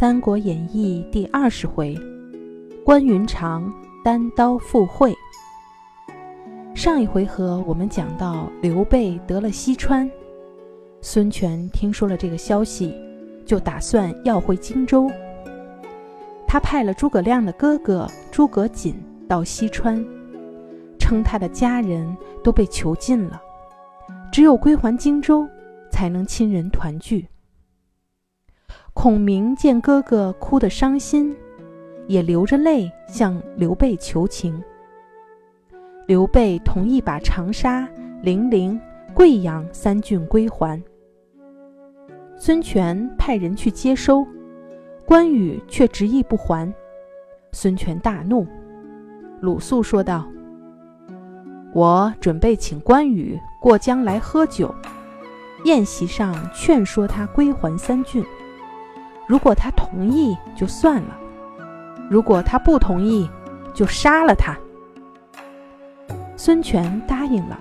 三国演义》第二十回，关云长单刀赴会。上一回合我们讲到刘备得了西川，孙权听说了这个消息，就打算要回荆州。他派了诸葛亮的哥哥诸葛瑾到西川，称他的家人都被囚禁了，只有归还荆州，才能亲人团聚。孔明见哥哥哭得伤心，也流着泪向刘备求情。刘备同意把长沙、零陵、贵阳三郡归还。孙权派人去接收，关羽却执意不还。孙权大怒，鲁肃说道：“我准备请关羽过江来喝酒，宴席上劝说他归还三郡。”如果他同意就算了，如果他不同意，就杀了他。孙权答应了，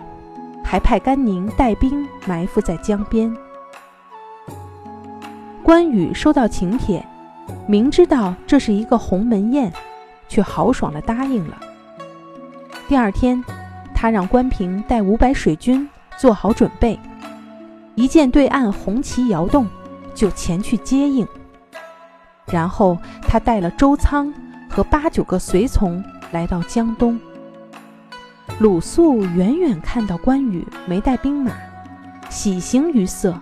还派甘宁带兵埋伏在江边。关羽收到请帖，明知道这是一个鸿门宴，却豪爽地答应了。第二天，他让关平带五百水军做好准备，一见对岸红旗摇动，就前去接应。然后他带了周仓和八九个随从来到江东。鲁肃远远看到关羽没带兵马，喜形于色，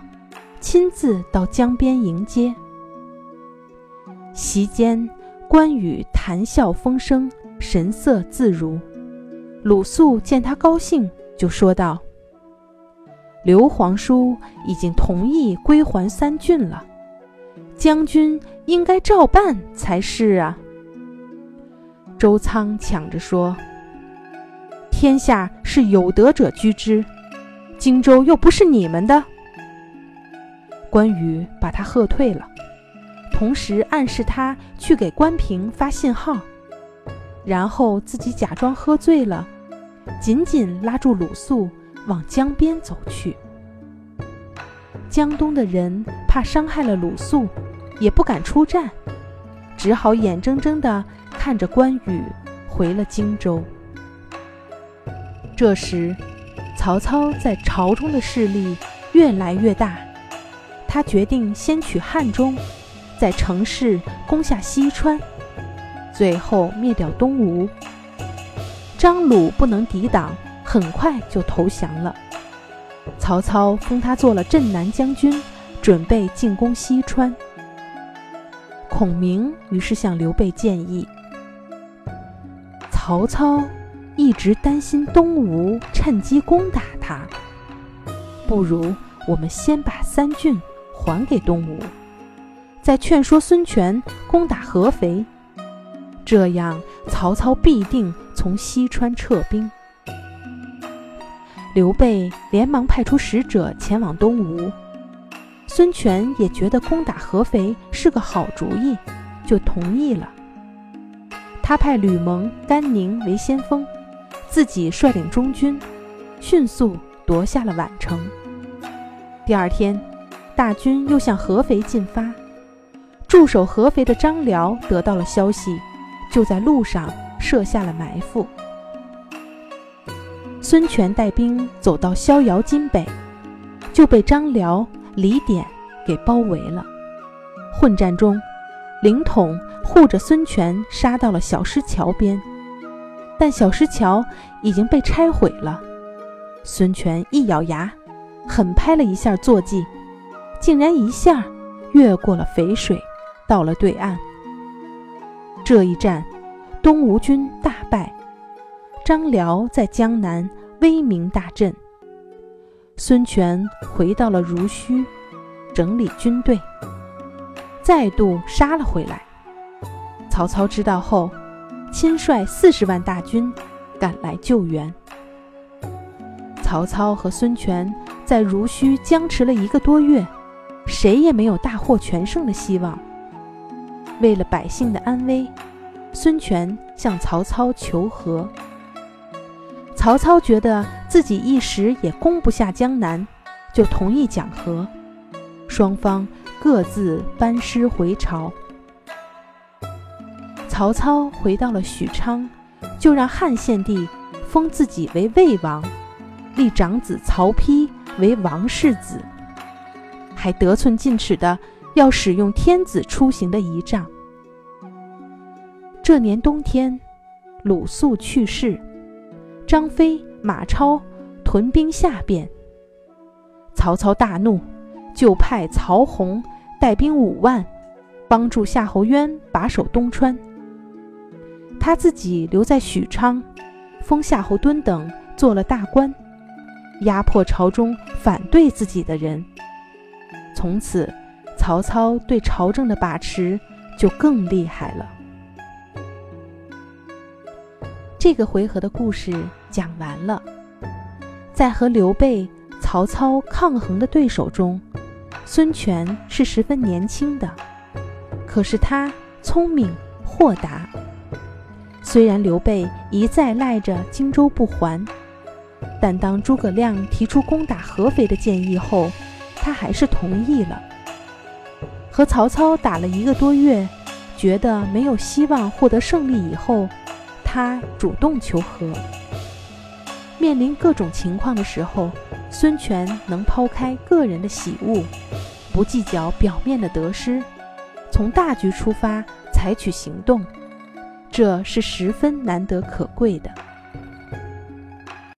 亲自到江边迎接。席间，关羽谈笑风生，神色自如。鲁肃见他高兴，就说道：“刘皇叔已经同意归还三郡了。”将军应该照办才是啊！周仓抢着说：“天下是有德者居之，荆州又不是你们的。”关羽把他喝退了，同时暗示他去给关平发信号，然后自己假装喝醉了，紧紧拉住鲁肃往江边走去。江东的人怕伤害了鲁肃。也不敢出战，只好眼睁睁地看着关羽回了荆州。这时，曹操在朝中的势力越来越大，他决定先取汉中，在城市攻下西川，最后灭掉东吴。张鲁不能抵挡，很快就投降了。曹操封他做了镇南将军，准备进攻西川。孔明于是向刘备建议：“曹操一直担心东吴趁机攻打他，不如我们先把三郡还给东吴，再劝说孙权攻打合肥，这样曹操必定从西川撤兵。”刘备连忙派出使者前往东吴。孙权也觉得攻打合肥是个好主意，就同意了。他派吕蒙、甘宁为先锋，自己率领中军，迅速夺下了宛城。第二天，大军又向合肥进发。驻守合肥的张辽得到了消息，就在路上设下了埋伏。孙权带兵走到逍遥津北，就被张辽。李典给包围了。混战中，凌统护着孙权杀到了小石桥边，但小石桥已经被拆毁了。孙权一咬牙，狠拍了一下坐骑，竟然一下越过了淝水，到了对岸。这一战，东吴军大败，张辽在江南威名大振。孙权回到了濡须，整理军队，再度杀了回来。曹操知道后，亲率四十万大军赶来救援。曹操和孙权在濡须僵持了一个多月，谁也没有大获全胜的希望。为了百姓的安危，孙权向曹操求和。曹操觉得自己一时也攻不下江南，就同意讲和，双方各自班师回朝。曹操回到了许昌，就让汉献帝封自己为魏王，立长子曹丕为王世子，还得寸进尺的要使用天子出行的仪仗。这年冬天，鲁肃去世，张飞、马超屯兵下边。曹操大怒，就派曹洪带兵五万，帮助夏侯渊把守东川。他自己留在许昌，封夏侯惇等做了大官，压迫朝中反对自己的人。从此，曹操对朝政的把持就更厉害了。这个回合的故事讲完了，在和刘备。曹操抗衡的对手中，孙权是十分年轻的，可是他聪明豁达。虽然刘备一再赖着荆州不还，但当诸葛亮提出攻打合肥的建议后，他还是同意了。和曹操打了一个多月，觉得没有希望获得胜利以后，他主动求和。面临各种情况的时候。孙权能抛开个人的喜恶，不计较表面的得失，从大局出发采取行动，这是十分难得可贵的。